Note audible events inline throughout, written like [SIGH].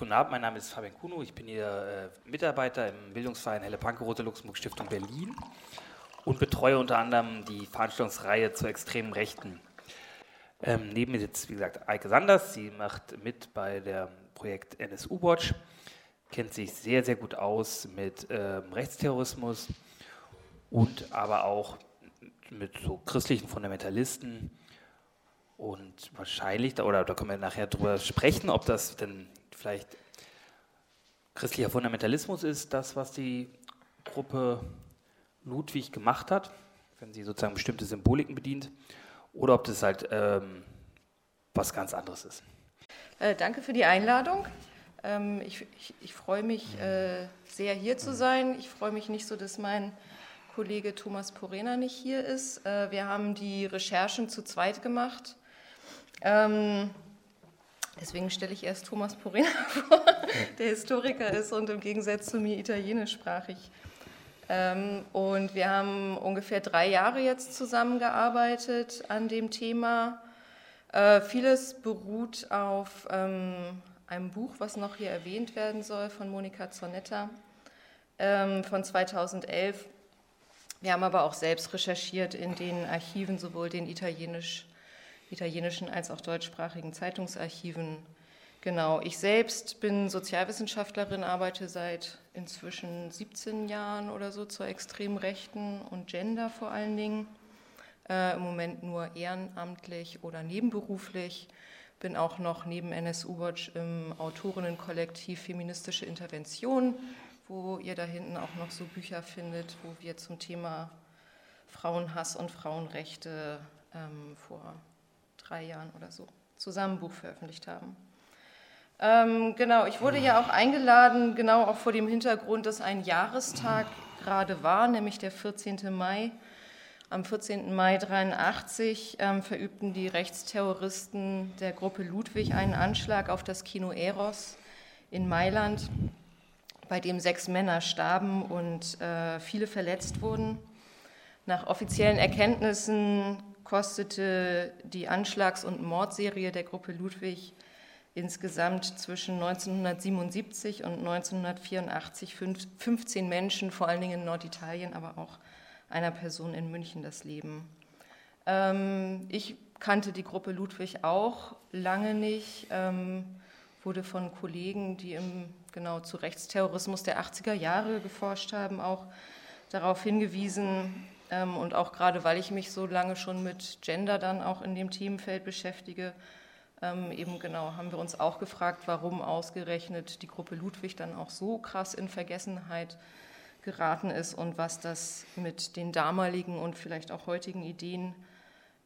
Guten Abend, mein Name ist Fabian Kuno. Ich bin hier äh, Mitarbeiter im Bildungsverein Helle Panke-Rote Luxemburg Stiftung Berlin und betreue unter anderem die Veranstaltungsreihe zur extremen Rechten. Ähm, neben mir sitzt, wie gesagt, Eike Sanders. Sie macht mit bei dem Projekt NSU Watch, kennt sich sehr, sehr gut aus mit ähm, Rechtsterrorismus und aber auch mit so christlichen Fundamentalisten. Und wahrscheinlich, oder da können wir nachher drüber sprechen, ob das denn vielleicht christlicher Fundamentalismus ist, das, was die Gruppe Ludwig gemacht hat, wenn sie sozusagen bestimmte Symboliken bedient, oder ob das halt ähm, was ganz anderes ist. Äh, danke für die Einladung. Ähm, ich, ich, ich freue mich äh, sehr, hier zu sein. Ich freue mich nicht so, dass mein Kollege Thomas Porena nicht hier ist. Äh, wir haben die Recherchen zu zweit gemacht. Ähm, Deswegen stelle ich erst Thomas Porena [LAUGHS] vor, der Historiker ist und im Gegensatz zu mir italienischsprachig. Ähm, und wir haben ungefähr drei Jahre jetzt zusammengearbeitet an dem Thema. Äh, vieles beruht auf ähm, einem Buch, was noch hier erwähnt werden soll, von Monika Zornetta ähm, von 2011. Wir haben aber auch selbst recherchiert in den Archiven, sowohl den italienisch italienischen als auch deutschsprachigen Zeitungsarchiven. Genau, ich selbst bin Sozialwissenschaftlerin, arbeite seit inzwischen 17 Jahren oder so zur extremen Rechten und Gender vor allen Dingen. Äh, Im Moment nur ehrenamtlich oder nebenberuflich. Bin auch noch neben NSU Watch im Autorinnenkollektiv Feministische Intervention, wo ihr da hinten auch noch so Bücher findet, wo wir zum Thema Frauenhass und Frauenrechte ähm, vor drei Jahren oder so zusammen ein Buch veröffentlicht haben. Ähm, genau, ich wurde ja auch eingeladen, genau auch vor dem Hintergrund, dass ein Jahrestag gerade war, nämlich der 14. Mai. Am 14. Mai 1983 ähm, verübten die Rechtsterroristen der Gruppe Ludwig einen Anschlag auf das Kino Eros in Mailand, bei dem sechs Männer starben und äh, viele verletzt wurden. Nach offiziellen Erkenntnissen kostete die Anschlags- und Mordserie der Gruppe Ludwig insgesamt zwischen 1977 und 1984 15 Menschen, vor allen Dingen in Norditalien, aber auch einer Person in München das Leben. Ähm, ich kannte die Gruppe Ludwig auch lange nicht, ähm, wurde von Kollegen, die im, genau zu Rechtsterrorismus der 80er Jahre geforscht haben, auch darauf hingewiesen, ähm, und auch gerade, weil ich mich so lange schon mit Gender dann auch in dem Themenfeld beschäftige, ähm, eben genau, haben wir uns auch gefragt, warum ausgerechnet die Gruppe Ludwig dann auch so krass in Vergessenheit geraten ist und was das mit den damaligen und vielleicht auch heutigen Ideen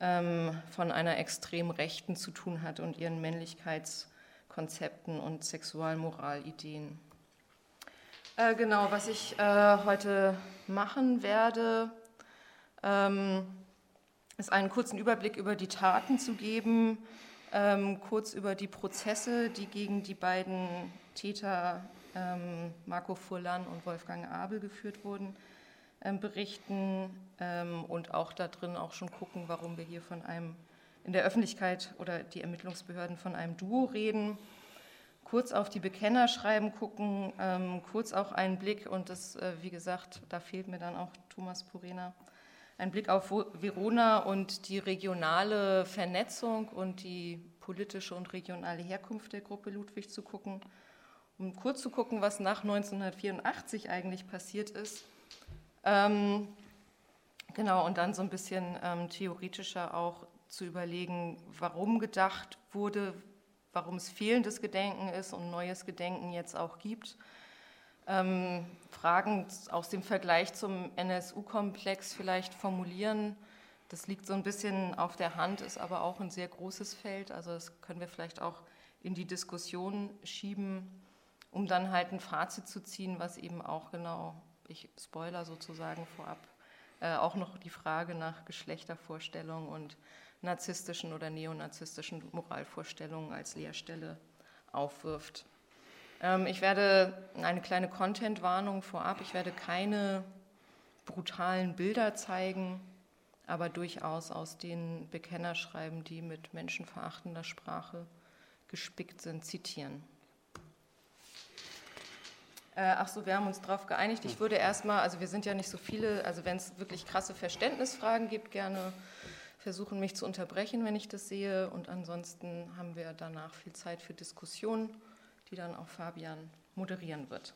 ähm, von einer extrem Rechten zu tun hat und ihren Männlichkeitskonzepten und Sexualmoralideen. Äh, genau, was ich äh, heute machen werde, ähm, ist einen kurzen Überblick über die Taten zu geben, ähm, kurz über die Prozesse, die gegen die beiden Täter ähm, Marco Furlan und Wolfgang Abel geführt wurden, ähm, berichten ähm, und auch da drin auch schon gucken, warum wir hier von einem in der Öffentlichkeit oder die Ermittlungsbehörden von einem Duo reden. Kurz auf die Bekennerschreiben gucken, ähm, kurz auch einen Blick und das, äh, wie gesagt, da fehlt mir dann auch Thomas Purena ein Blick auf Verona und die regionale Vernetzung und die politische und regionale Herkunft der Gruppe Ludwig zu gucken, um kurz zu gucken, was nach 1984 eigentlich passiert ist. Ähm, genau, und dann so ein bisschen ähm, theoretischer auch zu überlegen, warum gedacht wurde, warum es fehlendes Gedenken ist und neues Gedenken jetzt auch gibt ähm, Fragen aus dem Vergleich zum NSU-Komplex vielleicht formulieren. Das liegt so ein bisschen auf der Hand, ist aber auch ein sehr großes Feld. Also das können wir vielleicht auch in die Diskussion schieben, um dann halt ein Fazit zu ziehen, was eben auch genau, ich spoiler sozusagen vorab, äh, auch noch die Frage nach Geschlechtervorstellungen und narzisstischen oder neonazistischen Moralvorstellungen als Leerstelle aufwirft. Ähm, ich werde eine kleine Content-Warnung vorab. Ich werde keine brutalen Bilder zeigen, aber durchaus aus den Bekennerschreiben, die mit menschenverachtender Sprache gespickt sind, zitieren. Äh, ach so, wir haben uns darauf geeinigt. Ich würde erstmal, also wir sind ja nicht so viele, also wenn es wirklich krasse Verständnisfragen gibt, gerne versuchen, mich zu unterbrechen, wenn ich das sehe. Und ansonsten haben wir danach viel Zeit für Diskussionen, die dann auch Fabian moderieren wird.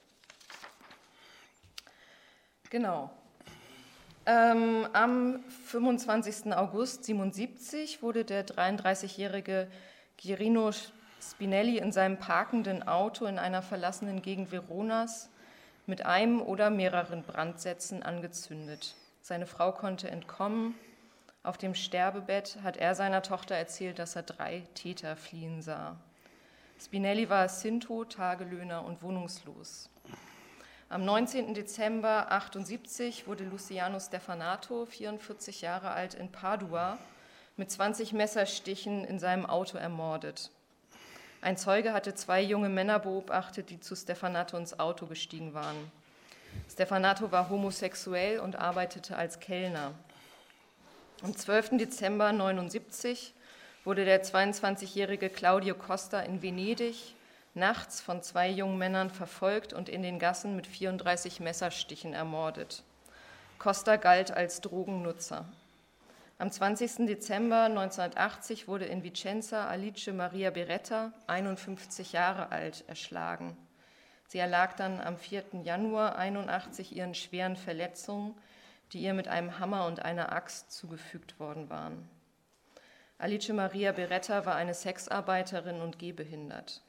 Genau. Ähm, am 25. August 1977 wurde der 33-jährige Girino Spinelli in seinem parkenden Auto in einer verlassenen Gegend Veronas mit einem oder mehreren Brandsätzen angezündet. Seine Frau konnte entkommen. Auf dem Sterbebett hat er seiner Tochter erzählt, dass er drei Täter fliehen sah. Spinelli war Sinto, Tagelöhner und wohnungslos. Am 19. Dezember 1978 wurde Luciano Stefanato, 44 Jahre alt, in Padua mit 20 Messerstichen in seinem Auto ermordet. Ein Zeuge hatte zwei junge Männer beobachtet, die zu Stefanato ins Auto gestiegen waren. Stefanato war homosexuell und arbeitete als Kellner. Am 12. Dezember 1979 wurde der 22-jährige Claudio Costa in Venedig nachts von zwei jungen Männern verfolgt und in den Gassen mit 34 Messerstichen ermordet. Costa galt als Drogennutzer. Am 20. Dezember 1980 wurde in Vicenza Alice Maria Beretta, 51 Jahre alt, erschlagen. Sie erlag dann am 4. Januar 81 ihren schweren Verletzungen, die ihr mit einem Hammer und einer Axt zugefügt worden waren. Alice Maria Beretta war eine Sexarbeiterin und gehbehindert.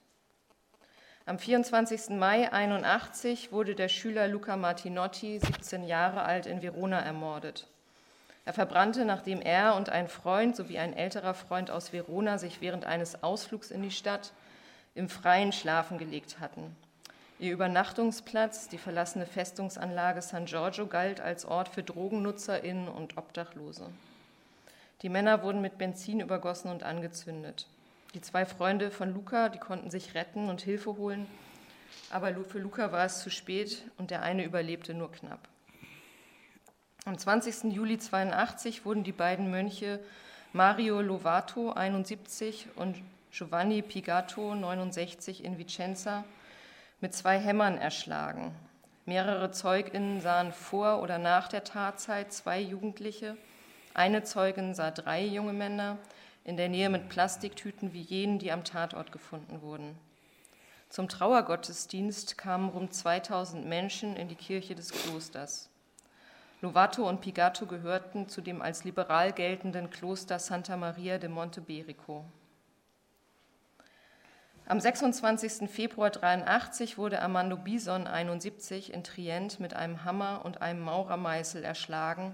Am 24. Mai 81 wurde der Schüler Luca Martinotti, 17 Jahre alt, in Verona ermordet. Er verbrannte, nachdem er und ein Freund sowie ein älterer Freund aus Verona sich während eines Ausflugs in die Stadt im Freien schlafen gelegt hatten. Ihr Übernachtungsplatz, die verlassene Festungsanlage San Giorgio, galt als Ort für DrogennutzerInnen und Obdachlose. Die Männer wurden mit Benzin übergossen und angezündet. Die zwei Freunde von Luca, die konnten sich retten und Hilfe holen, aber für Luca war es zu spät und der eine überlebte nur knapp. Am 20. Juli 82 wurden die beiden Mönche Mario Lovato 71 und Giovanni Pigato 69 in Vicenza mit zwei Hämmern erschlagen. Mehrere Zeuginnen sahen vor oder nach der Tatzeit zwei Jugendliche. Eine Zeugin sah drei junge Männer, in der Nähe mit Plastiktüten wie jenen, die am Tatort gefunden wurden. Zum Trauergottesdienst kamen rund 2000 Menschen in die Kirche des Klosters. Lovato und Pigato gehörten zu dem als liberal geltenden Kloster Santa Maria de Monteberico. Am 26. Februar 1983 wurde Armando Bison 71 in Trient mit einem Hammer und einem Maurermeißel erschlagen,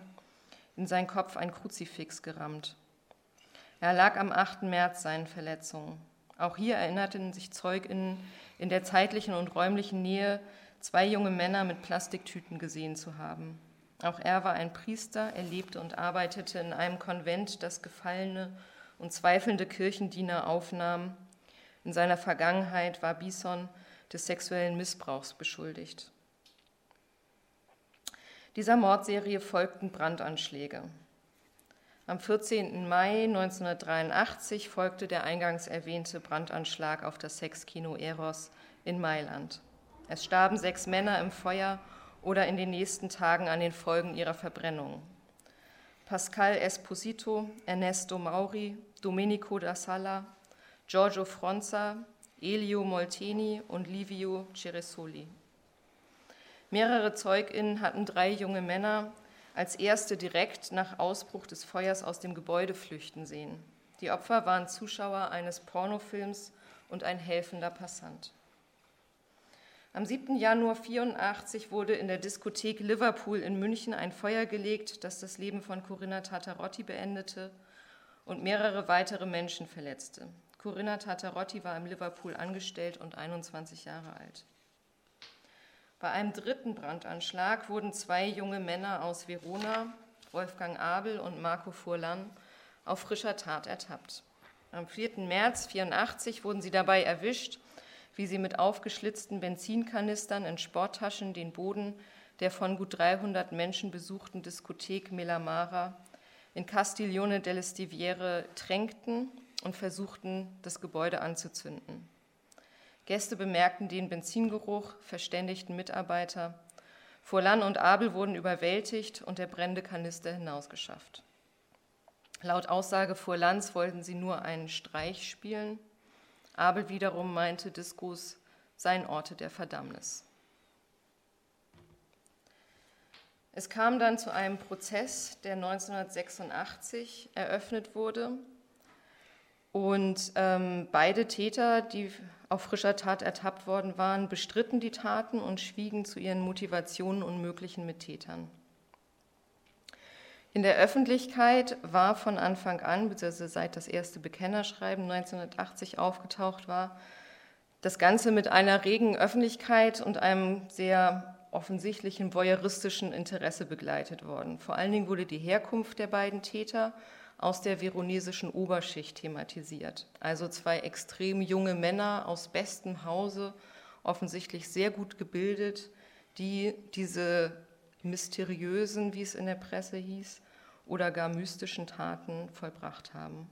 in seinen Kopf ein Kruzifix gerammt. Er lag am 8. März seinen Verletzungen. Auch hier erinnerten sich ZeugInnen in der zeitlichen und räumlichen Nähe, zwei junge Männer mit Plastiktüten gesehen zu haben. Auch er war ein Priester, er lebte und arbeitete in einem Konvent, das gefallene und zweifelnde Kirchendiener aufnahm. In seiner Vergangenheit war Bison des sexuellen Missbrauchs beschuldigt. Dieser Mordserie folgten Brandanschläge. Am 14. Mai 1983 folgte der eingangs erwähnte Brandanschlag auf das Sexkino Eros in Mailand. Es starben sechs Männer im Feuer oder in den nächsten Tagen an den Folgen ihrer Verbrennung. Pascal Esposito, Ernesto Mauri, Domenico da Sala, Giorgio Fronza, Elio Molteni und Livio Ceresoli. Mehrere ZeugInnen hatten drei junge Männer, als erste direkt nach Ausbruch des Feuers aus dem Gebäude flüchten sehen. Die Opfer waren Zuschauer eines Pornofilms und ein helfender Passant. Am 7. Januar 1984 wurde in der Diskothek Liverpool in München ein Feuer gelegt, das das Leben von Corinna Tatarotti beendete und mehrere weitere Menschen verletzte. Corinna Tatarotti war im Liverpool angestellt und 21 Jahre alt. Bei einem dritten Brandanschlag wurden zwei junge Männer aus Verona, Wolfgang Abel und Marco Furlan, auf frischer Tat ertappt. Am 4. März 1984 wurden sie dabei erwischt, wie sie mit aufgeschlitzten Benzinkanistern in Sporttaschen den Boden der von gut 300 Menschen besuchten Diskothek Melamara in Castiglione delle Stiviere tränkten und versuchten, das Gebäude anzuzünden. Gäste bemerkten den Benzingeruch, verständigten Mitarbeiter. Furlan und Abel wurden überwältigt und der brennende Kanister hinausgeschafft. Laut Aussage Furlans wollten sie nur einen Streich spielen. Abel wiederum meinte, Diskos seien Orte der Verdammnis. Es kam dann zu einem Prozess, der 1986 eröffnet wurde. Und ähm, beide Täter, die auf frischer Tat ertappt worden waren, bestritten die Taten und schwiegen zu ihren Motivationen und möglichen Mittätern. In der Öffentlichkeit war von Anfang an, beziehungsweise seit das erste Bekennerschreiben 1980 aufgetaucht war, das Ganze mit einer regen Öffentlichkeit und einem sehr offensichtlichen voyeuristischen Interesse begleitet worden. Vor allen Dingen wurde die Herkunft der beiden Täter aus der veronesischen Oberschicht thematisiert. Also zwei extrem junge Männer aus bestem Hause, offensichtlich sehr gut gebildet, die diese mysteriösen, wie es in der Presse hieß, oder gar mystischen Taten vollbracht haben.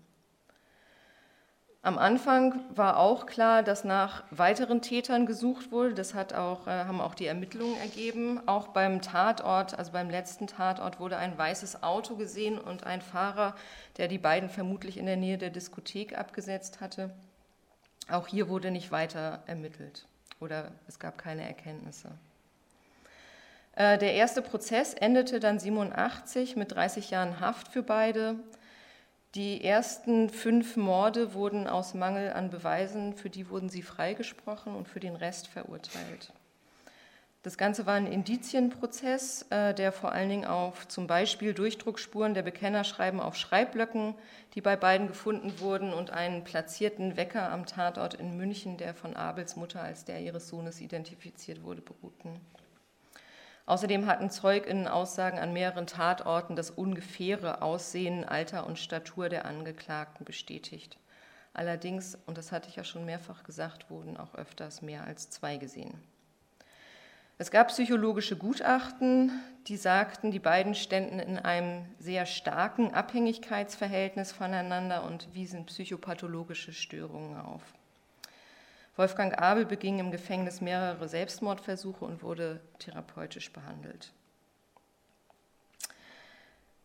Am Anfang war auch klar, dass nach weiteren Tätern gesucht wurde. Das hat auch, äh, haben auch die Ermittlungen ergeben. Auch beim Tatort, also beim letzten Tatort, wurde ein weißes Auto gesehen und ein Fahrer, der die beiden vermutlich in der Nähe der Diskothek abgesetzt hatte. Auch hier wurde nicht weiter ermittelt oder es gab keine Erkenntnisse. Äh, der erste Prozess endete dann 87 mit 30 Jahren Haft für beide. Die ersten fünf Morde wurden aus Mangel an Beweisen, für die wurden sie freigesprochen und für den Rest verurteilt. Das Ganze war ein Indizienprozess, äh, der vor allen Dingen auf zum Beispiel Durchdruckspuren der Bekennerschreiben auf Schreibblöcken, die bei beiden gefunden wurden, und einen platzierten Wecker am Tatort in München, der von Abels Mutter als der ihres Sohnes identifiziert wurde, beruhten. Außerdem hatten ZeugInnen Aussagen an mehreren Tatorten das ungefähre Aussehen, Alter und Statur der Angeklagten bestätigt. Allerdings, und das hatte ich ja schon mehrfach gesagt, wurden auch öfters mehr als zwei gesehen. Es gab psychologische Gutachten, die sagten, die beiden ständen in einem sehr starken Abhängigkeitsverhältnis voneinander und wiesen psychopathologische Störungen auf. Wolfgang Abel beging im Gefängnis mehrere Selbstmordversuche und wurde therapeutisch behandelt.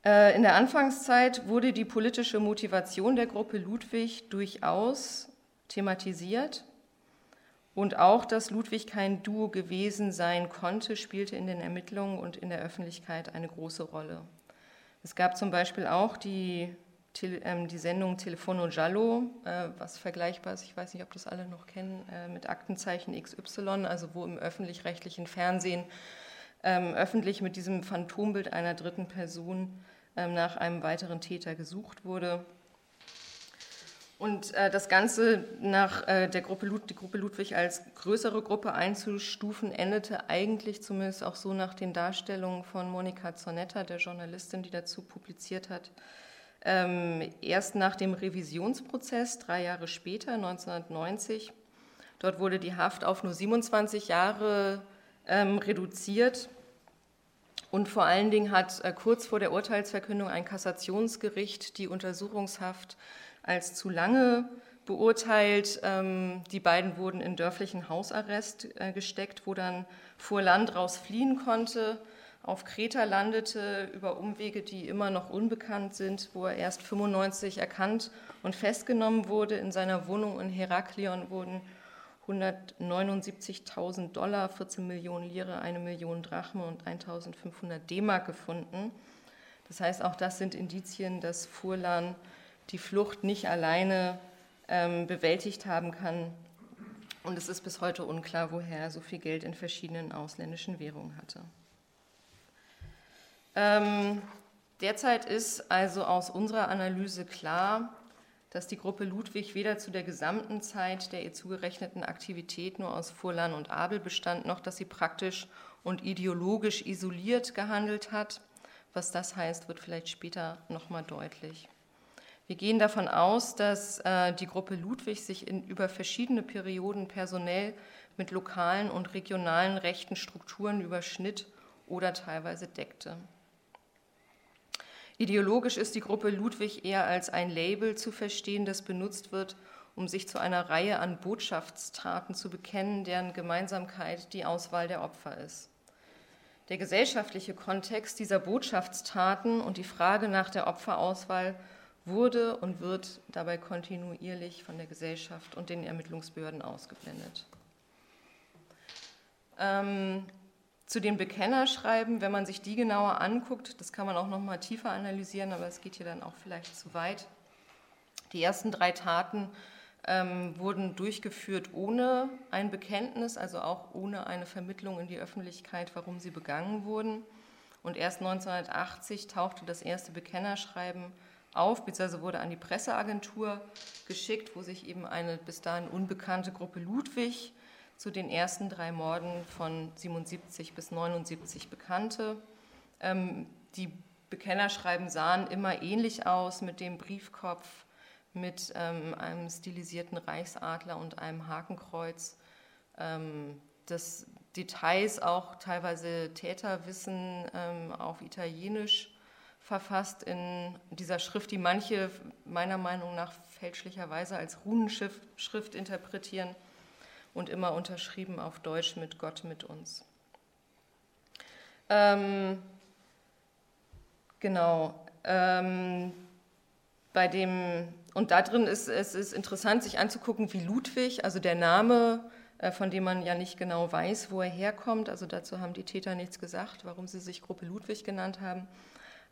Äh, in der Anfangszeit wurde die politische Motivation der Gruppe Ludwig durchaus thematisiert und auch, dass Ludwig kein Duo gewesen sein konnte, spielte in den Ermittlungen und in der Öffentlichkeit eine große Rolle. Es gab zum Beispiel auch die die Sendung Telefono Giallo, äh, was vergleichbar ist, ich weiß nicht, ob das alle noch kennen, äh, mit Aktenzeichen XY, also wo im öffentlich-rechtlichen Fernsehen ähm, öffentlich mit diesem Phantombild einer dritten Person ähm, nach einem weiteren Täter gesucht wurde. Und äh, das Ganze nach der Gruppe, Lud die Gruppe Ludwig als größere Gruppe einzustufen, endete eigentlich zumindest auch so nach den Darstellungen von Monika Zonetta, der Journalistin, die dazu publiziert hat, ähm, erst nach dem Revisionsprozess, drei Jahre später, 1990. Dort wurde die Haft auf nur 27 Jahre ähm, reduziert. Und vor allen Dingen hat äh, kurz vor der Urteilsverkündung ein Kassationsgericht die Untersuchungshaft als zu lange beurteilt. Ähm, die beiden wurden in dörflichen Hausarrest äh, gesteckt, wo dann vor Land raus fliehen konnte auf Kreta landete über Umwege, die immer noch unbekannt sind, wo er erst 95 erkannt und festgenommen wurde. In seiner Wohnung in Heraklion wurden 179.000 Dollar, 14 Millionen Lire, eine Million Drachmen und 1.500 D-Mark gefunden. Das heißt, auch das sind Indizien, dass Furlan die Flucht nicht alleine ähm, bewältigt haben kann. Und es ist bis heute unklar, woher er so viel Geld in verschiedenen ausländischen Währungen hatte. Ähm, derzeit ist also aus unserer Analyse klar, dass die Gruppe Ludwig weder zu der gesamten Zeit der ihr zugerechneten Aktivität nur aus Furlan und Abel bestand, noch dass sie praktisch und ideologisch isoliert gehandelt hat. Was das heißt, wird vielleicht später nochmal deutlich. Wir gehen davon aus, dass äh, die Gruppe Ludwig sich in, über verschiedene Perioden personell mit lokalen und regionalen rechten Strukturen überschnitt oder teilweise deckte. Ideologisch ist die Gruppe Ludwig eher als ein Label zu verstehen, das benutzt wird, um sich zu einer Reihe an Botschaftstaten zu bekennen, deren Gemeinsamkeit die Auswahl der Opfer ist. Der gesellschaftliche Kontext dieser Botschaftstaten und die Frage nach der Opferauswahl wurde und wird dabei kontinuierlich von der Gesellschaft und den Ermittlungsbehörden ausgeblendet. Ähm, zu den Bekennerschreiben, wenn man sich die genauer anguckt, das kann man auch noch mal tiefer analysieren, aber es geht hier dann auch vielleicht zu weit. Die ersten drei Taten ähm, wurden durchgeführt ohne ein Bekenntnis, also auch ohne eine Vermittlung in die Öffentlichkeit, warum sie begangen wurden. Und erst 1980 tauchte das erste Bekennerschreiben auf, beziehungsweise wurde an die Presseagentur geschickt, wo sich eben eine bis dahin unbekannte Gruppe Ludwig zu den ersten drei Morden von 77 bis 79 bekannte. Ähm, die Bekennerschreiben sahen immer ähnlich aus mit dem Briefkopf, mit ähm, einem stilisierten Reichsadler und einem Hakenkreuz. Ähm, das Details auch teilweise Täterwissen ähm, auf Italienisch verfasst in dieser Schrift, die manche meiner Meinung nach fälschlicherweise als Runenschrift interpretieren und immer unterschrieben auf Deutsch mit Gott mit uns. Ähm, genau. Ähm, bei dem, und da drin ist es ist interessant, sich anzugucken, wie Ludwig, also der Name, äh, von dem man ja nicht genau weiß, wo er herkommt, also dazu haben die Täter nichts gesagt, warum sie sich Gruppe Ludwig genannt haben.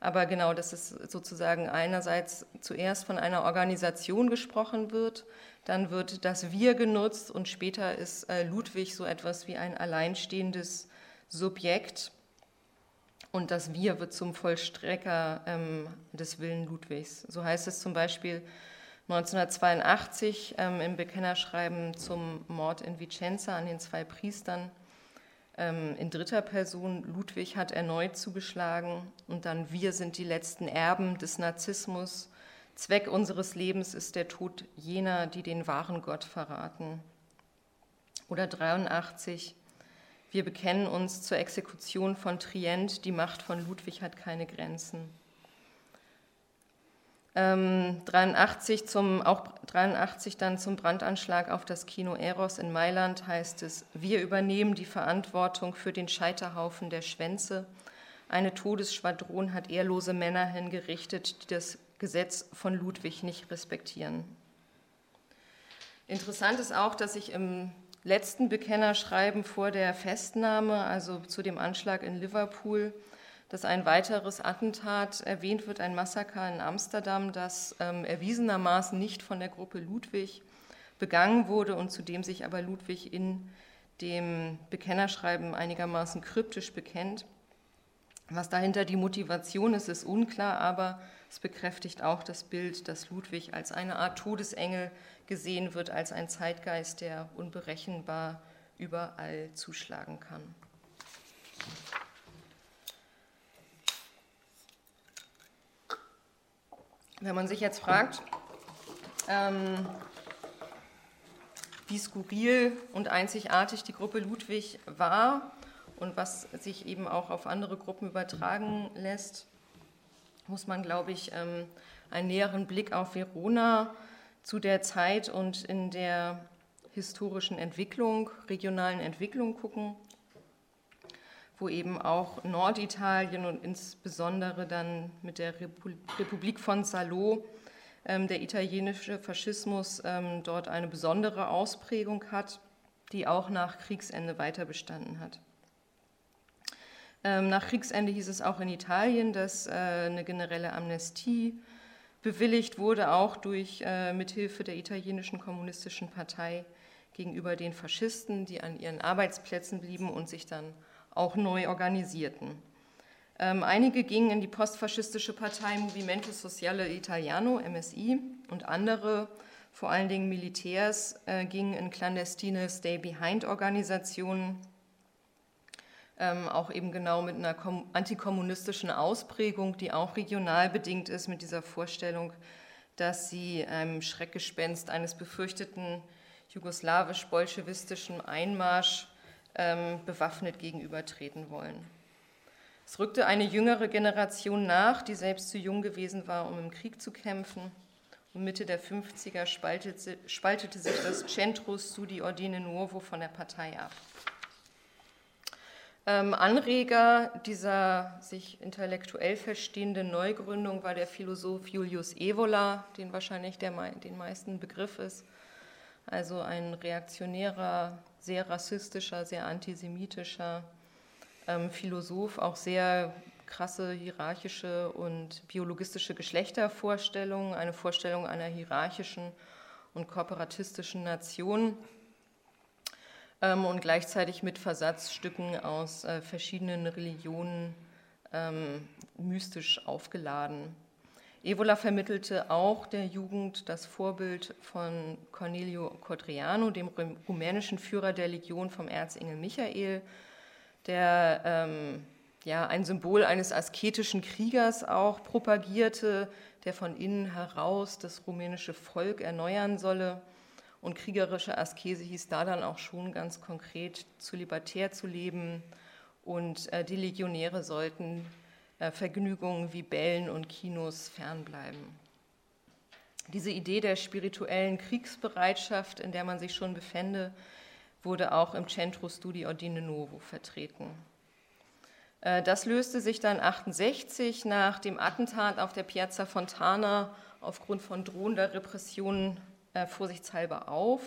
Aber genau, dass es sozusagen einerseits zuerst von einer Organisation gesprochen wird, dann wird das Wir genutzt und später ist äh, Ludwig so etwas wie ein alleinstehendes Subjekt und das Wir wird zum Vollstrecker ähm, des Willen Ludwigs. So heißt es zum Beispiel 1982 ähm, im Bekennerschreiben zum Mord in Vicenza an den zwei Priestern in dritter Person. Ludwig hat erneut zugeschlagen und dann wir sind die letzten Erben des Narzissmus Zweck unseres Lebens ist der Tod jener, die den wahren Gott verraten. Oder 83, wir bekennen uns zur Exekution von Trient, die Macht von Ludwig hat keine Grenzen. Ähm, 83 zum, auch 83 dann zum Brandanschlag auf das Kino Eros in Mailand heißt es, wir übernehmen die Verantwortung für den Scheiterhaufen der Schwänze. Eine Todesschwadron hat ehrlose Männer hingerichtet, die das Gesetz von Ludwig nicht respektieren. Interessant ist auch, dass ich im letzten Bekennerschreiben vor der Festnahme, also zu dem Anschlag in Liverpool, dass ein weiteres Attentat erwähnt wird, ein Massaker in Amsterdam, das ähm, erwiesenermaßen nicht von der Gruppe Ludwig begangen wurde und zu dem sich aber Ludwig in dem Bekennerschreiben einigermaßen kryptisch bekennt. Was dahinter die Motivation ist, ist unklar, aber es bekräftigt auch das Bild, dass Ludwig als eine Art Todesengel gesehen wird, als ein Zeitgeist, der unberechenbar überall zuschlagen kann. Wenn man sich jetzt fragt, ähm, wie skurril und einzigartig die Gruppe Ludwig war und was sich eben auch auf andere Gruppen übertragen lässt, muss man, glaube ich, ähm, einen näheren Blick auf Verona zu der Zeit und in der historischen Entwicklung, regionalen Entwicklung gucken, wo eben auch Norditalien und insbesondere dann mit der Republik von Salo ähm, der italienische Faschismus ähm, dort eine besondere Ausprägung hat, die auch nach Kriegsende weiter bestanden hat. Ähm, nach Kriegsende hieß es auch in Italien, dass äh, eine generelle Amnestie bewilligt wurde, auch durch äh, Mithilfe der italienischen kommunistischen Partei gegenüber den Faschisten, die an ihren Arbeitsplätzen blieben und sich dann auch neu organisierten. Ähm, einige gingen in die postfaschistische Partei Movimento Sociale Italiano, MSI, und andere, vor allen Dingen Militärs, äh, gingen in clandestine Stay-Behind-Organisationen ähm, auch eben genau mit einer antikommunistischen Ausprägung, die auch regional bedingt ist, mit dieser Vorstellung, dass sie einem Schreckgespenst eines befürchteten jugoslawisch-bolschewistischen Einmarsch ähm, bewaffnet gegenübertreten wollen. Es rückte eine jüngere Generation nach, die selbst zu jung gewesen war, um im Krieg zu kämpfen. Mitte der 50er spaltete, spaltete sich das Centro Studi Ordine Nuovo von der Partei ab. Ähm, Anreger dieser sich intellektuell verstehenden Neugründung war der Philosoph Julius Evola, den wahrscheinlich der, den meisten Begriff ist. Also ein reaktionärer, sehr rassistischer, sehr antisemitischer ähm, Philosoph, auch sehr krasse hierarchische und biologistische Geschlechtervorstellungen, eine Vorstellung einer hierarchischen und kooperatistischen Nation ähm, und gleichzeitig mit Versatzstücken aus äh, verschiedenen Religionen ähm, mystisch aufgeladen. Evola vermittelte auch der Jugend das Vorbild von Cornelio Codreanu, dem rumänischen Führer der Legion vom Erzengel Michael, der ähm, ja, ein Symbol eines asketischen Kriegers auch propagierte, der von innen heraus das rumänische Volk erneuern solle. Und kriegerische Askese hieß da dann auch schon ganz konkret, zu libertär zu leben. Und äh, die Legionäre sollten Vergnügungen wie Bällen und Kinos fernbleiben. Diese Idee der spirituellen Kriegsbereitschaft, in der man sich schon befände, wurde auch im Centro Studi Ordine Novo vertreten. Äh, das löste sich dann 68 nach dem Attentat auf der Piazza Fontana aufgrund von drohender Repressionen äh, vorsichtshalber auf.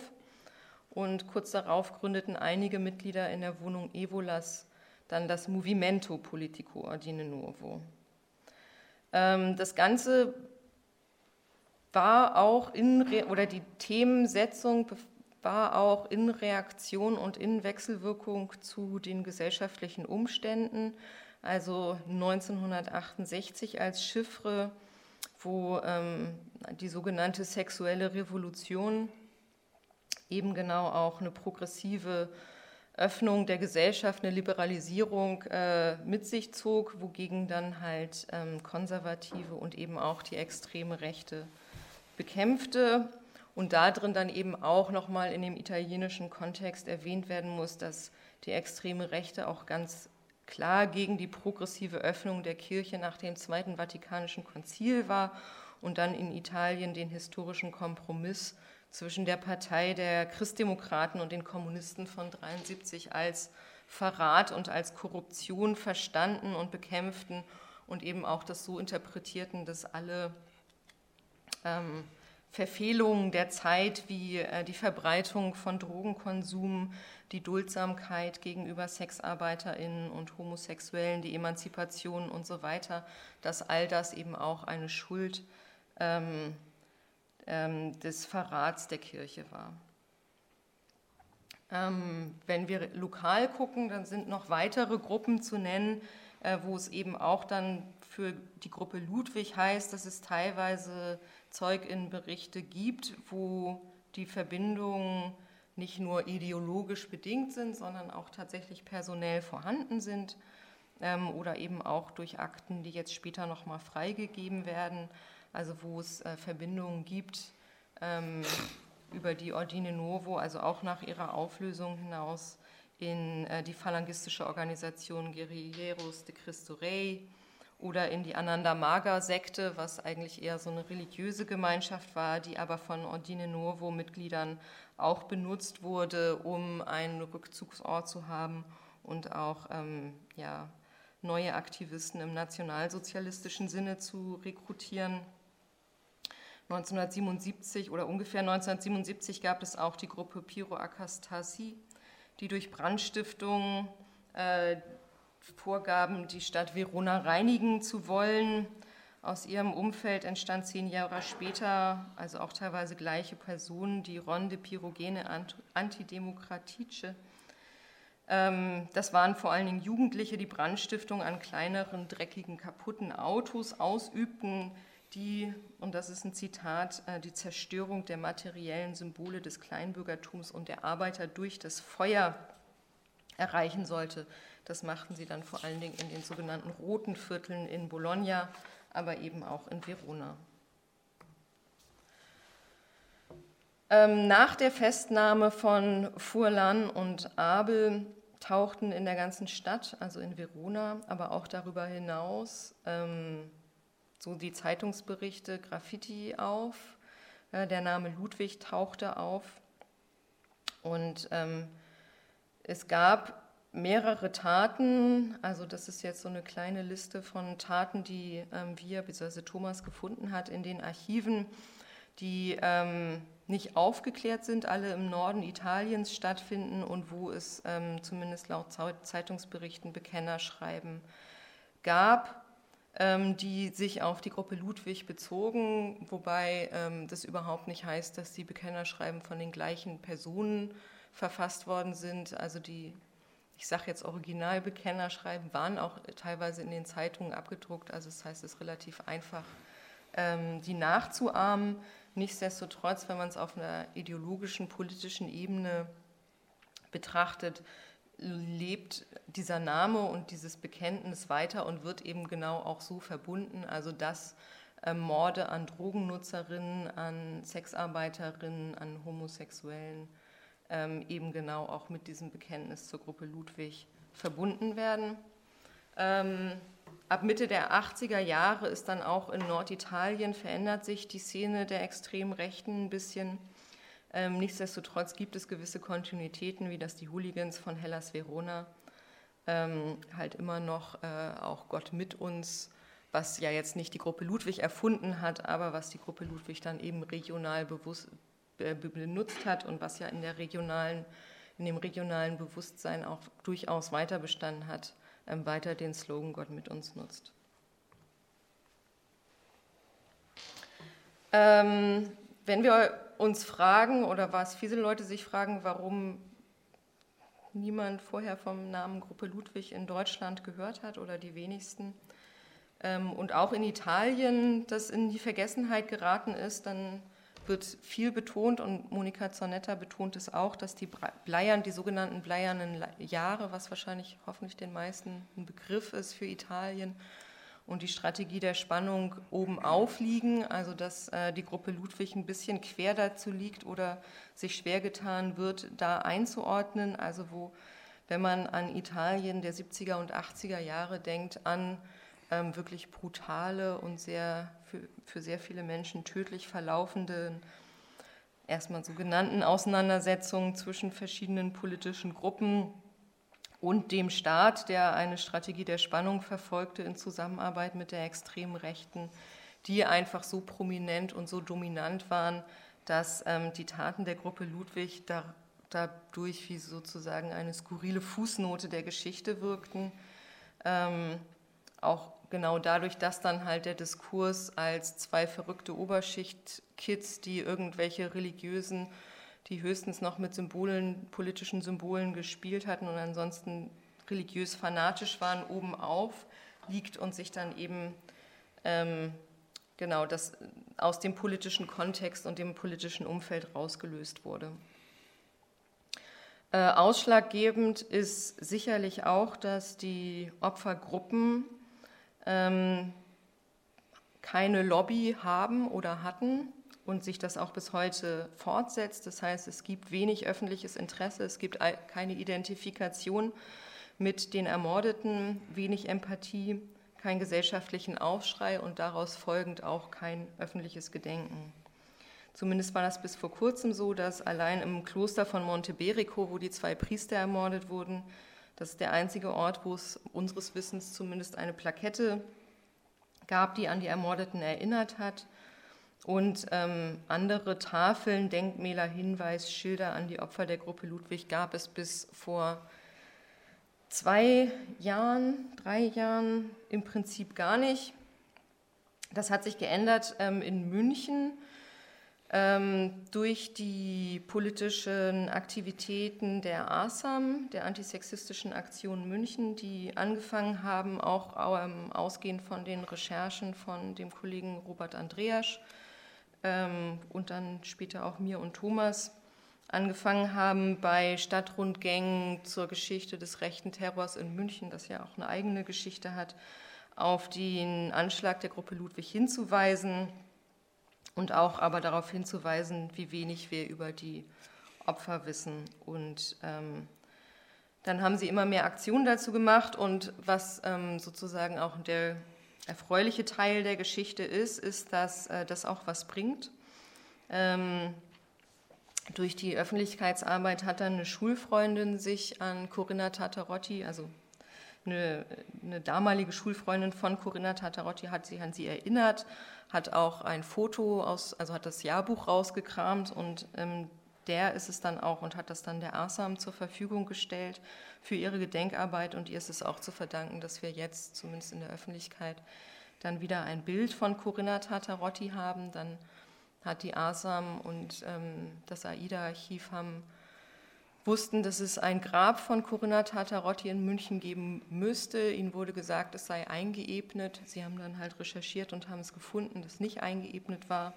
Und kurz darauf gründeten einige Mitglieder in der Wohnung Evolas dann das Movimento Politico Ordine Nuovo. Ähm, das Ganze war auch in, oder die Themensetzung war auch in Reaktion und in Wechselwirkung zu den gesellschaftlichen Umständen. Also 1968 als Chiffre, wo ähm, die sogenannte sexuelle Revolution eben genau auch eine progressive Öffnung der Gesellschaft, eine Liberalisierung äh, mit sich zog, wogegen dann halt ähm, konservative und eben auch die extreme Rechte bekämpfte und darin dann eben auch nochmal in dem italienischen Kontext erwähnt werden muss, dass die extreme Rechte auch ganz klar gegen die progressive Öffnung der Kirche nach dem Zweiten Vatikanischen Konzil war und dann in Italien den historischen Kompromiss zwischen der Partei der Christdemokraten und den Kommunisten von 73 als Verrat und als Korruption verstanden und bekämpften und eben auch das so interpretierten, dass alle ähm, Verfehlungen der Zeit wie äh, die Verbreitung von Drogenkonsum, die Duldsamkeit gegenüber Sexarbeiterinnen und Homosexuellen, die Emanzipation und so weiter, dass all das eben auch eine Schuld ähm, des Verrats der Kirche war. Ähm, wenn wir lokal gucken, dann sind noch weitere Gruppen zu nennen, äh, wo es eben auch dann für die Gruppe Ludwig heißt, dass es teilweise Zeuginnenberichte gibt, wo die Verbindungen nicht nur ideologisch bedingt sind, sondern auch tatsächlich personell vorhanden sind ähm, oder eben auch durch Akten, die jetzt später nochmal freigegeben werden, also wo es äh, Verbindungen gibt ähm, über die Ordine Novo, also auch nach ihrer Auflösung hinaus in äh, die phalangistische Organisation Guerilleros de Cristo Rey, oder in die Ananda Maga-Sekte, was eigentlich eher so eine religiöse Gemeinschaft war, die aber von Ordine Novo-Mitgliedern auch benutzt wurde, um einen Rückzugsort zu haben und auch ähm, ja, neue Aktivisten im nationalsozialistischen Sinne zu rekrutieren. 1977 oder ungefähr 1977 gab es auch die Gruppe Pyroakastasi, die durch Brandstiftung äh, vorgaben, die Stadt Verona reinigen zu wollen. Aus ihrem Umfeld entstand zehn Jahre später, also auch teilweise gleiche Personen, die Ronde Pyrogene Antidemokratische. Ähm, das waren vor allen Dingen Jugendliche, die Brandstiftung an kleineren, dreckigen, kaputten Autos ausübten, die, und das ist ein Zitat, äh, die Zerstörung der materiellen Symbole des Kleinbürgertums und der Arbeiter durch das Feuer erreichen sollte. Das machten sie dann vor allen Dingen in den sogenannten roten Vierteln in Bologna, aber eben auch in Verona. Ähm, nach der Festnahme von Furlan und Abel tauchten in der ganzen Stadt, also in Verona, aber auch darüber hinaus, ähm, so die Zeitungsberichte Graffiti auf, Äh, der Name Ludwig tauchte auf. Und ähm, es gab mehrere Taten, also das ist jetzt so eine kleine Liste von Taten, die ähm, wir bzw. Thomas gefunden hat in den Archiven, die ähm, nicht aufgeklärt sind, alle im Norden Italiens stattfinden und wo es ähm, zumindest laut Zeitungsberichten Bekennerschreiben gab, die sich auf die Gruppe Ludwig bezogen, wobei ähm, das überhaupt nicht heißt, dass die Bekennerschreiben von den gleichen Personen verfasst worden sind. Also die, ich sage jetzt Originalbekennerschreiben, waren auch teilweise in den Zeitungen abgedruckt. Also das heißt, es ist relativ einfach, ähm, die nachzuahmen. Nichtsdestotrotz, wenn man es auf einer ideologischen, politischen Ebene betrachtet, lebt dieser Name und dieses Bekenntnis weiter und wird eben genau auch so verbunden, also dass äh, Morde an Drogennutzerinnen, an Sexarbeiterinnen, an Homosexuellen ähm, eben genau auch mit diesem Bekenntnis zur Gruppe Ludwig verbunden werden. Ähm, Ab Mitte der 80er Jahre ist dann auch in Norditalien verändert sich die Szene der extremen Rechten ein bisschen. Ähm, nichtsdestotrotz gibt es gewisse Kontinuitäten, wie das die Hooligans von Hellas Verona ähm, halt immer noch äh, auch Gott mit uns, was ja jetzt nicht die Gruppe Ludwig erfunden hat, aber was die Gruppe Ludwig dann eben regional bewusst benutzt hat und was ja in der regionalen, in dem regionalen Bewusstsein auch durchaus weiter bestanden hat ähm, weiter den Slogan Gott mit uns nutzt. Ähm, wenn wir uns fragen, oder was viele Leute sich fragen, warum niemand vorher vom Namen Gruppe Ludwig in Deutschland gehört hat oder die wenigsten, ähm, und auch in Italien das in die Vergessenheit geraten ist, dann wird viel betont und Monika Zornetta betont es auch, dass die Bleiern, die sogenannten bleiernen Jahre, was wahrscheinlich hoffentlich den meisten ein Begriff ist für Italien, und die Strategie der Spannung oben aufliegen, also dass äh, die Gruppe Ludwig ein bisschen quer dazu liegt oder sich schwer getan wird, da einzuordnen, also wo, wenn man an Italien der 70er und 80er Jahre denkt, an ähm, wirklich brutale und sehr für, für sehr viele Menschen tödlich verlaufende erstmal sogenannten Auseinandersetzungen zwischen verschiedenen politischen Gruppen und dem Staat, der eine Strategie der Spannung verfolgte in Zusammenarbeit mit der extremen Rechten, die einfach so prominent und so dominant waren, dass ähm, die Taten der Gruppe Ludwig da, dadurch wie sozusagen eine skurrile Fußnote der Geschichte wirkten. Ähm, auch genau dadurch, dass dann halt der Diskurs als zwei verrückte Oberschicht-Kids, die irgendwelche religiösen, die höchstens noch mit Symbolen, politischen Symbolen gespielt hatten und ansonsten religiös fanatisch waren, oben auf liegt und sich dann eben ähm, genau das aus dem politischen Kontext und dem politischen Umfeld rausgelöst wurde. Äh, ausschlaggebend ist sicherlich auch, dass die Opfergruppen ähm, keine Lobby haben oder hatten und sich das auch bis heute fortsetzt. Das heißt, es gibt wenig öffentliches Interesse, es gibt keine Identifikation mit den Ermordeten, wenig Empathie, keinen gesellschaftlichen Aufschrei und daraus folgend auch kein öffentliches Gedenken. Zumindest war das bis vor kurzem so, dass allein im Kloster von Monteberico, wo die zwei Priester ermordet wurden, das ist der einzige Ort, wo es unseres Wissens zumindest eine Plakette gab, die an die Ermordeten erinnert hat. Und ähm, andere Tafeln, Denkmäler, Hinweisschilder an die Opfer der Gruppe Ludwig gab es bis vor zwei Jahren, drei Jahren im Prinzip gar nicht. Das hat sich geändert ähm, in München ähm, durch die politischen Aktivitäten der ASAM, der Antisexistischen Aktion München, die angefangen haben, auch ähm, ausgehend von den Recherchen von dem Kollegen Robert Andreas ähm, und dann später auch mir und Thomas, angefangen haben bei Stadtrundgängen zur Geschichte des rechten Terrors in München, das ja auch eine eigene Geschichte hat, auf den Anschlag der Gruppe Ludwig hinzuweisen und auch aber darauf hinzuweisen, wie wenig wir über die Opfer wissen. Und ähm, dann haben sie immer mehr Aktionen dazu gemacht und was ähm, sozusagen auch der erfreuliche Teil der Geschichte ist, ist, dass äh, das auch was bringt. Ähm, durch die Öffentlichkeitsarbeit hat dann eine Schulfreundin sich an Corinna Tatarotti, also eine, eine, damalige Schulfreundin von Corinna Tatarotti, hat sich an sie erinnert, hat auch ein Foto aus, also hat das Jahrbuch rausgekramt und ähm, der ist es dann auch und hat das dann der ASAM zur Verfügung gestellt für ihre Gedenkarbeit und ihr ist es auch zu verdanken, dass wir jetzt zumindest in der Öffentlichkeit dann wieder ein Bild von Corinna Tatarotti haben. Dann hat die ASAM und ähm, das AIDA-Archiv haben wussten, dass es ein Grab von Corinna Tatarotti in München geben müsste. Ihnen wurde gesagt, es sei eingeebnet. Sie haben dann halt recherchiert und haben es gefunden, dass nicht eingeebnet war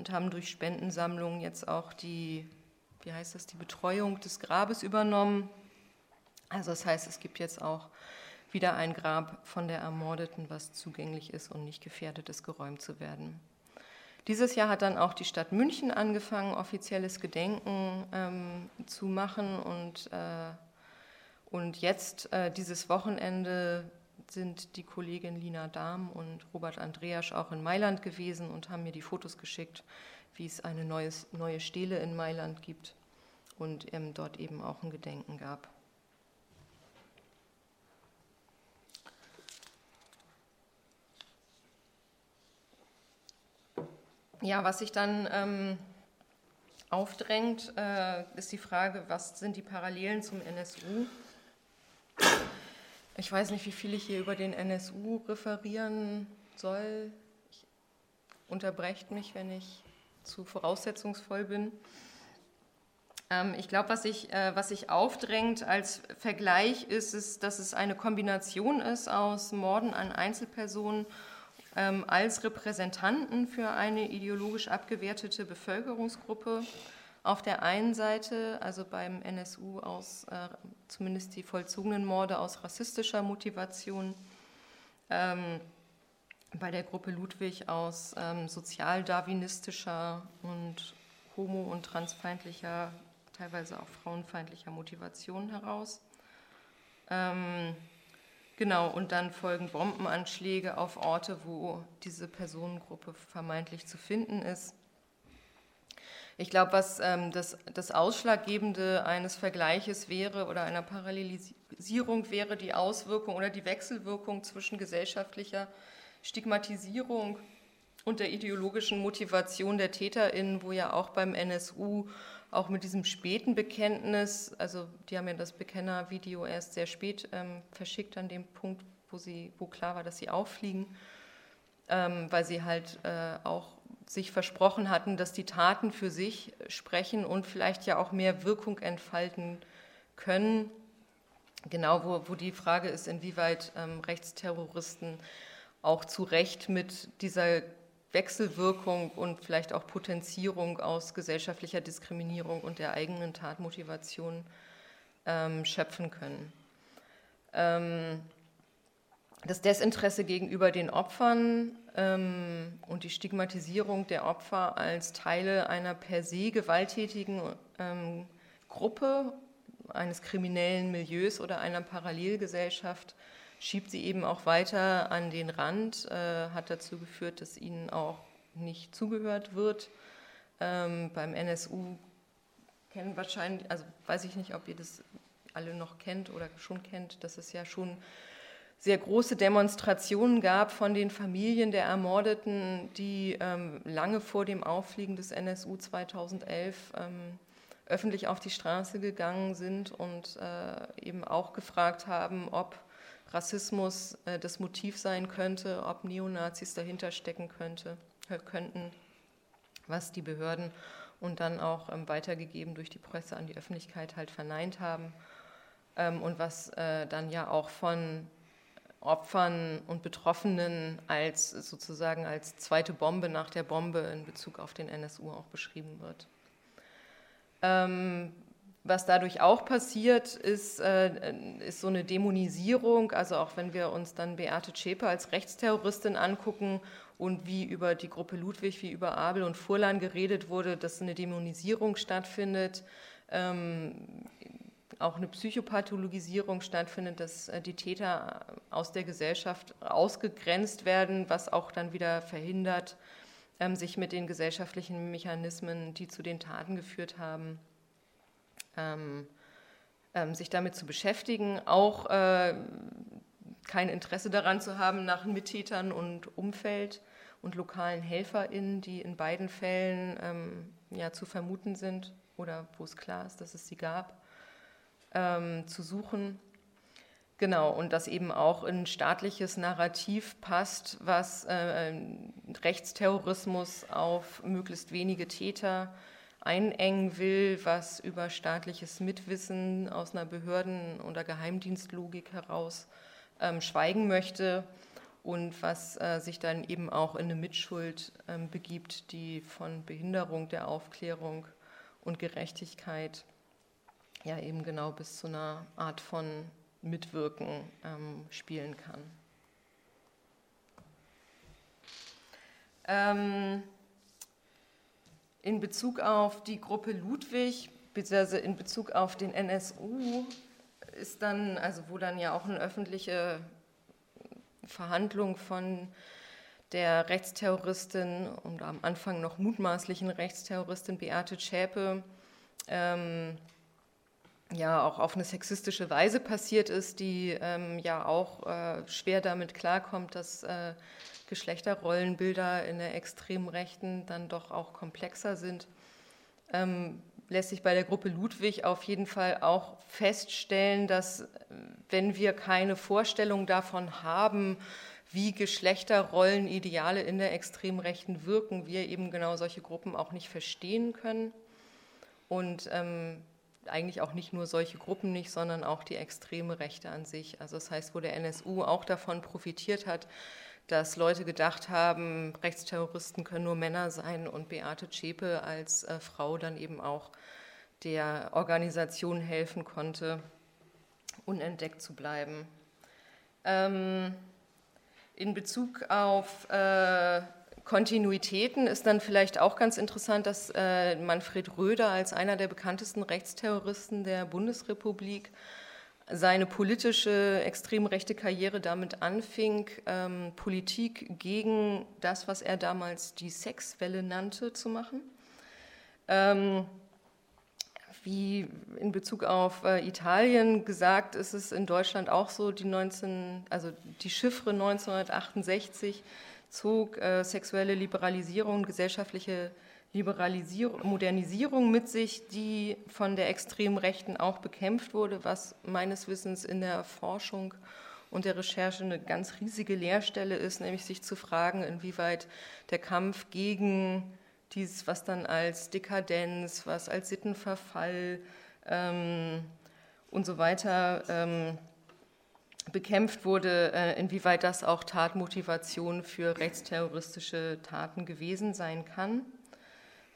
und haben durch Spendensammlungen jetzt auch die, wie heißt das, die Betreuung des Grabes übernommen. Also das heißt, es gibt jetzt auch wieder ein Grab von der Ermordeten, was zugänglich ist und nicht gefährdet ist, geräumt zu werden. Dieses Jahr hat dann auch die Stadt München angefangen, offizielles Gedenken ähm, zu machen. Und, äh, und jetzt, äh, dieses Wochenende, sind die Kollegin Lina Dahm und Robert Andreasch auch in Mailand gewesen und haben mir die Fotos geschickt, wie es eine neues, neue Stele in Mailand gibt und ähm, dort eben auch ein Gedenken gab. Ja, was sich dann ähm, aufdrängt, äh, ist die Frage, was sind die Parallelen zum NSU? Ich weiß nicht, wie viel ich hier über den NSU referieren soll. Ich, unterbrecht mich, wenn ich zu voraussetzungsvoll bin. Ähm, ich glaube, was, sich, äh, was sich aufdrängt als Vergleich ist, ist, dass es eine Kombination ist aus Morden an Einzelpersonen ähm, als Repräsentanten für eine ideologisch abgewertete Bevölkerungsgruppe. Auf der einen Seite, also beim NSU aus äh, zumindest die vollzogenen Morde aus rassistischer Motivation, ähm, bei der Gruppe Ludwig aus ähm, sozialdarwinistischer und homo- und transfeindlicher, teilweise auch frauenfeindlicher Motivation heraus. Ähm, Genau, und dann folgen Bombenanschläge auf Orte, wo diese Personengruppe vermeintlich zu finden ist. Ich glaube, was ähm, das, das Ausschlaggebende eines Vergleiches wäre oder einer Parallelisierung wäre die Auswirkung oder die Wechselwirkung zwischen gesellschaftlicher Stigmatisierung und der ideologischen Motivation der TäterInnen, wo ja auch beim NSU auch mit diesem späten Bekenntnis, also die haben ja das Bekennervideo erst sehr spät ähm, verschickt an dem Punkt, wo, sie, wo klar war, dass sie auffliegen, ähm, weil sie halt äh, auch sich versprochen hatten, dass die Taten für sich sprechen und vielleicht ja auch mehr Wirkung entfalten können. Genau, wo, wo die Frage ist, inwieweit ähm, Rechtsterroristen auch zu Recht mit dieser Wechselwirkung und vielleicht auch Potenzierung aus gesellschaftlicher Diskriminierung und der eigenen Tatmotivation ähm, schöpfen können. Ähm, das Desinteresse gegenüber den Opfern und die Stigmatisierung der Opfer als Teile einer per se gewalttätigen ähm, Gruppe, eines kriminellen Milieus oder einer Parallelgesellschaft schiebt sie eben auch weiter an den Rand, äh, hat dazu geführt, dass ihnen auch nicht zugehört wird. Ähm, beim NSU kennen wahrscheinlich, also weiß ich nicht, ob ihr das alle noch kennt oder schon kennt, dass es ja schon sehr große Demonstrationen gab von den Familien der Ermordeten, die ähm, lange vor dem Auffliegen des NSU 2011 ähm, öffentlich auf die Straße gegangen sind und äh, eben auch gefragt haben, ob Rassismus äh, das Motiv sein könnte, ob Neonazis dahinter stecken könnte, äh, könnten, was die Behörden und dann auch ähm, weitergegeben durch die Presse an die Öffentlichkeit halt verneint haben ähm, und was äh, dann ja auch von Opfern und Betroffenen als sozusagen als zweite Bombe nach der Bombe in Bezug auf den NSU auch beschrieben wird. Ähm, was dadurch auch passiert, ist, äh, ist so eine Dämonisierung. Also auch wenn wir uns dann Beate Zschäpe als Rechtsterroristin angucken und wie über die Gruppe Ludwig, wie über Abel und Furlan geredet wurde, dass eine Dämonisierung stattfindet, ähm, auch eine Psychopathologisierung stattfindet, dass äh, die Täter aus der Gesellschaft ausgegrenzt werden, was auch dann wieder verhindert, ähm, sich mit den gesellschaftlichen Mechanismen, die zu den Taten geführt haben, ähm, ähm, sich damit zu beschäftigen, auch äh, kein Interesse daran zu haben nach Mittätern und Umfeld und lokalen HelferInnen, die in beiden Fällen ja, zu vermuten sind oder wo es klar ist, dass es sie gab, ähm, zu suchen. Genau, und das eben auch in staatliches Narrativ passt, was äh, Rechtsterrorismus auf möglichst wenige Täter einengen will, was über staatliches Mitwissen aus einer Behörden- oder Geheimdienstlogik heraus ähm, schweigen möchte und was äh, sich dann eben auch in eine Mitschuld ähm, begibt, die von Behinderung der Aufklärung und Gerechtigkeit ja eben genau bis zu einer Art von Mitwirken ähm, spielen kann. Ähm, in Bezug auf die Gruppe Ludwig, beziehungsweise in Bezug auf den NSU, ist dann, also wo dann ja auch eine öffentliche Verhandlung von der Rechtsterroristin und am Anfang noch mutmaßlichen Rechtsterroristin Beate Zschäpe ähm, ja auch auf eine sexistische Weise passiert ist, die ähm, ja auch äh, schwer damit klarkommt, dass äh, Geschlechterrollenbilder in der extremen Rechten dann doch auch komplexer sind, ähm, lässt sich bei der Gruppe Ludwig auf jeden Fall auch feststellen, dass wenn wir keine Vorstellung davon haben, wie Geschlechterrollenideale in der extremen Rechten wirken, wir eben genau solche Gruppen auch nicht verstehen können. Und ähm, eigentlich auch nicht nur solche Gruppen nicht, sondern auch die extreme Rechte an sich. Also das heißt, wo der NSU auch davon profitiert hat, dass Leute gedacht haben, Rechtsterroristen können nur Männer sein und Beate Zschäpe als äh, Frau dann eben auch der Organisation helfen konnte, unentdeckt zu bleiben. Ähm, in Bezug auf äh, Kontinuitäten ist dann vielleicht auch ganz interessant, dass äh, Manfred Röder als einer der bekanntesten Rechtsterroristen der Bundesrepublik seine politische extrem rechte Karriere damit anfing, ähm, Politik gegen das, was er damals die Sexwelle nannte, zu machen. Ähm, wie in Bezug auf äh, Italien gesagt, ist es in Deutschland auch so, die 19, also die Chiffre 1968 zog äh, sexuelle Liberalisierung, gesellschaftliche Liberalisierung, Modernisierung mit sich, die von der extremen Rechten auch bekämpft wurde, was meines Wissens in der Forschung und der Recherche eine ganz riesige Leerstelle ist, nämlich sich zu fragen, inwieweit der Kampf gegen dieses, was dann als Dekadenz, was als Sittenverfall ähm, und so weiter ähm, bekämpft wurde, äh, inwieweit das auch Tatmotivation für rechtsterroristische Taten gewesen sein kann.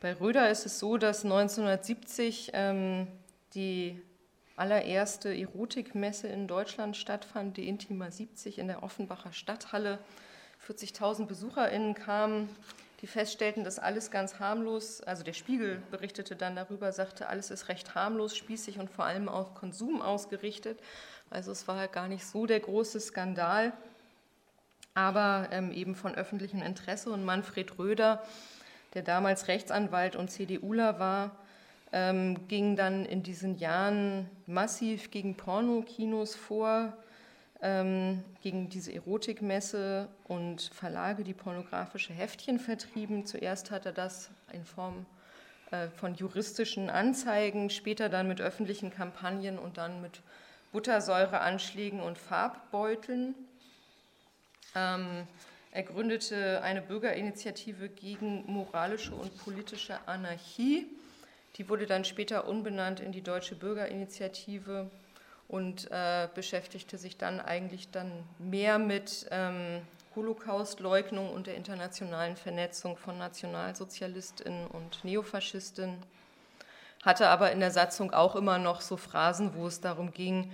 Bei Röder ist es so, dass 1970 ähm, die allererste Erotikmesse in Deutschland stattfand, die Intima 70 in der Offenbacher Stadthalle. 40.000 BesucherInnen kamen, die feststellten, dass alles ganz harmlos, also der Spiegel berichtete dann darüber, sagte, alles ist recht harmlos, spießig und vor allem auf Konsum ausgerichtet. Also es war gar nicht so der große Skandal, aber ähm, eben von öffentlichem Interesse. Und Manfred Röder, der damals Rechtsanwalt und CDUler war, ähm, ging dann in diesen Jahren massiv gegen Pornokinos vor, ähm, gegen diese Erotikmesse und Verlage, die pornografische Heftchen vertrieben. Zuerst hat er das in Form äh, von juristischen Anzeigen, später dann mit öffentlichen Kampagnen und dann mit Buttersäureanschlägen und Farbbeuteln. Ähm, er gründete eine Bürgerinitiative gegen moralische und politische Anarchie. Die wurde dann später umbenannt in die Deutsche Bürgerinitiative und äh, beschäftigte sich dann eigentlich dann mehr mit ähm, Holocaustleugnung und der internationalen Vernetzung von Nationalsozialistinnen und Neofaschistinnen. Hatte aber in der Satzung auch immer noch so Phrasen, wo es darum ging,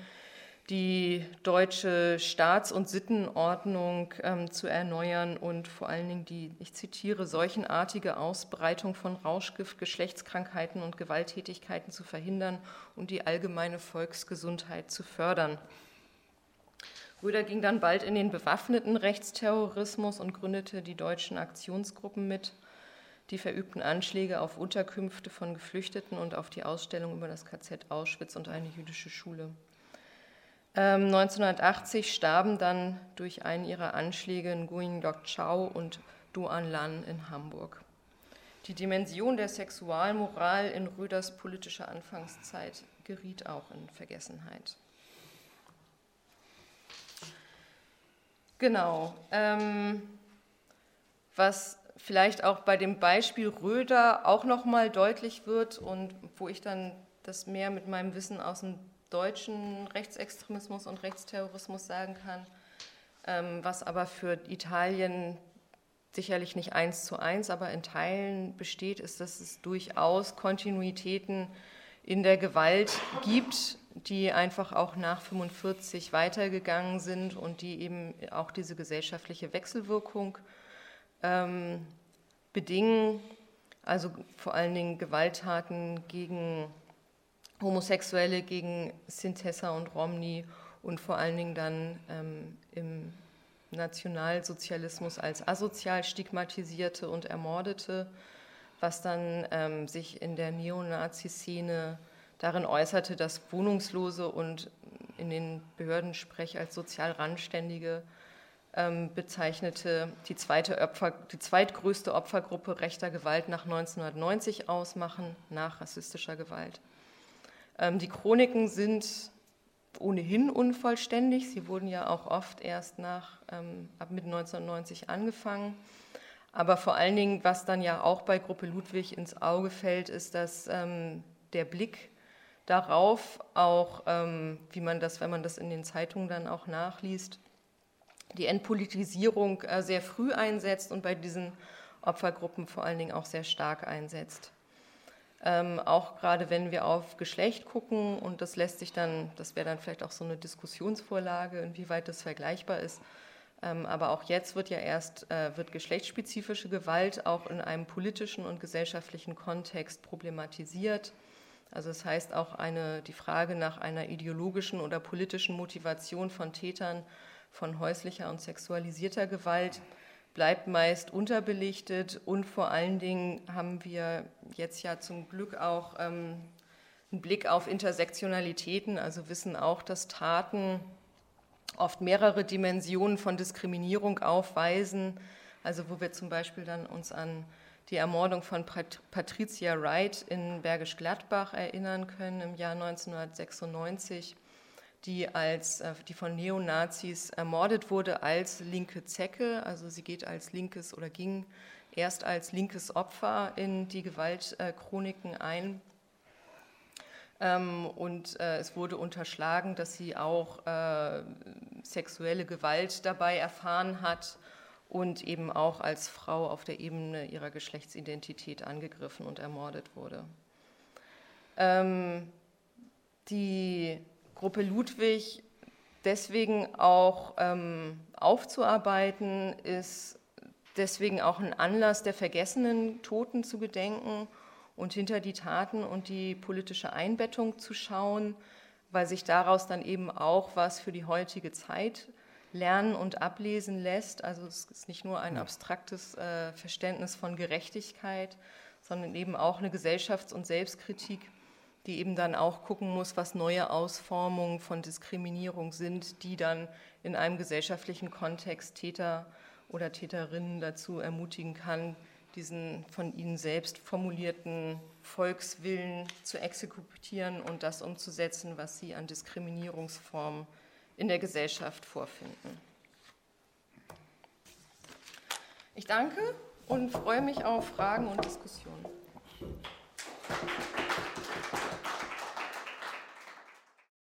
die deutsche Staats- und Sittenordnung ähm, zu erneuern und vor allen Dingen die, ich zitiere, seuchenartige Ausbreitung von Rauschgift, Geschlechtskrankheiten und Gewalttätigkeiten zu verhindern und die allgemeine Volksgesundheit zu fördern. Röder ging dann bald in den bewaffneten Rechtsterrorismus und gründete die deutschen Aktionsgruppen mit die verübten Anschläge auf Unterkünfte von Geflüchteten und auf die Ausstellung über das KZ Auschwitz und eine jüdische Schule. 1980 ähm, starben dann durch einen ihrer Anschläge Nguyen Doc Chau und Duan Lan in Hamburg. Die Dimension der Sexualmoral in Röders politischer Anfangszeit geriet auch in Vergessenheit. Genau. Ähm, was vielleicht auch bei dem Beispiel Röder auch nochmal deutlich wird und wo ich dann das mehr mit meinem Wissen aus dem deutschen Rechtsextremismus und Rechtsterrorismus sagen kann, ähm, was aber für Italien sicherlich nicht eins zu eins, aber in Teilen besteht, ist, dass es durchaus Kontinuitäten in der Gewalt gibt, die einfach auch nach 45 weitergegangen sind und die eben auch diese gesellschaftliche Wechselwirkung ähm, bedingen, also vor allen Dingen Gewalttaten gegen Homosexuelle, gegen Sintessa und Romney und vor allen Dingen dann ähm, im Nationalsozialismus als asozial stigmatisierte und ermordete, was dann ähm, sich in der Neonazi-Szene darin äußerte, dass Wohnungslose und in den Behördensprech als sozial Randständige ähm, bezeichnete, die, zweite Opfer, die zweitgrößte Opfergruppe rechter Gewalt nach 1990 ausmachen, nach rassistischer Gewalt. Ähm, die Chroniken sind ohnehin unvollständig. Sie wurden ja auch oft erst nach, ähm, ab Mitte 1990 angefangen. Aber vor allen Dingen, was dann ja auch bei Gruppe Ludwig ins Auge fällt, ist, dass ähm, der Blick darauf auch, ähm, wie man das, wenn man das in den Zeitungen dann auch nachliest, die Entpolitisierung äh, sehr früh einsetzt und bei diesen Opfergruppen vor allen Dingen auch sehr stark einsetzt. Ähm, auch gerade wenn wir auf Geschlecht gucken und das lässt sich dann, das wäre dann vielleicht auch so eine Diskussionsvorlage, inwieweit das vergleichbar ist. Ähm, aber auch jetzt wird ja erst äh, wird geschlechtsspezifische Gewalt auch in einem politischen und gesellschaftlichen Kontext problematisiert. Also das heißt auch eine, die Frage nach einer ideologischen oder politischen Motivation von Tätern von häuslicher und sexualisierter Gewalt bleibt meist unterbelichtet und vor allen Dingen haben wir jetzt ja zum Glück auch ähm, einen Blick auf Intersektionalitäten, also wissen auch, dass Taten oft mehrere Dimensionen von Diskriminierung aufweisen, also wo wir zum Beispiel dann uns an die Ermordung von Patricia Wright in Bergisch Gladbach erinnern können im Jahr 1996 die, als, äh, die von Neonazis ermordet wurde als linke Zecke. Also sie geht als linkes oder ging erst als linkes Opfer in die Gewaltchroniken ein. Ähm, und äh, es wurde unterschlagen, dass sie auch äh, sexuelle Gewalt dabei erfahren hat und eben auch als Frau auf der Ebene ihrer Geschlechtsidentität angegriffen und ermordet wurde. Ähm, die Gruppe Ludwig deswegen auch ähm, aufzuarbeiten, ist deswegen auch ein Anlass der vergessenen Toten zu gedenken und hinter die Taten und die politische Einbettung zu schauen, weil sich daraus dann eben auch was für die heutige Zeit lernen und ablesen lässt. Also es ist nicht nur ein abstraktes äh, Verständnis von Gerechtigkeit, sondern eben auch eine Gesellschafts- und Selbstkritik die eben dann auch gucken muss, was neue Ausformungen von Diskriminierung sind, die dann in einem gesellschaftlichen Kontext Täter oder Täterinnen dazu ermutigen kann, diesen von ihnen selbst formulierten Volkswillen zu exekutieren und das umzusetzen, was sie an Diskriminierungsformen in der Gesellschaft vorfinden. Ich danke und freue mich auf Fragen und Diskussionen.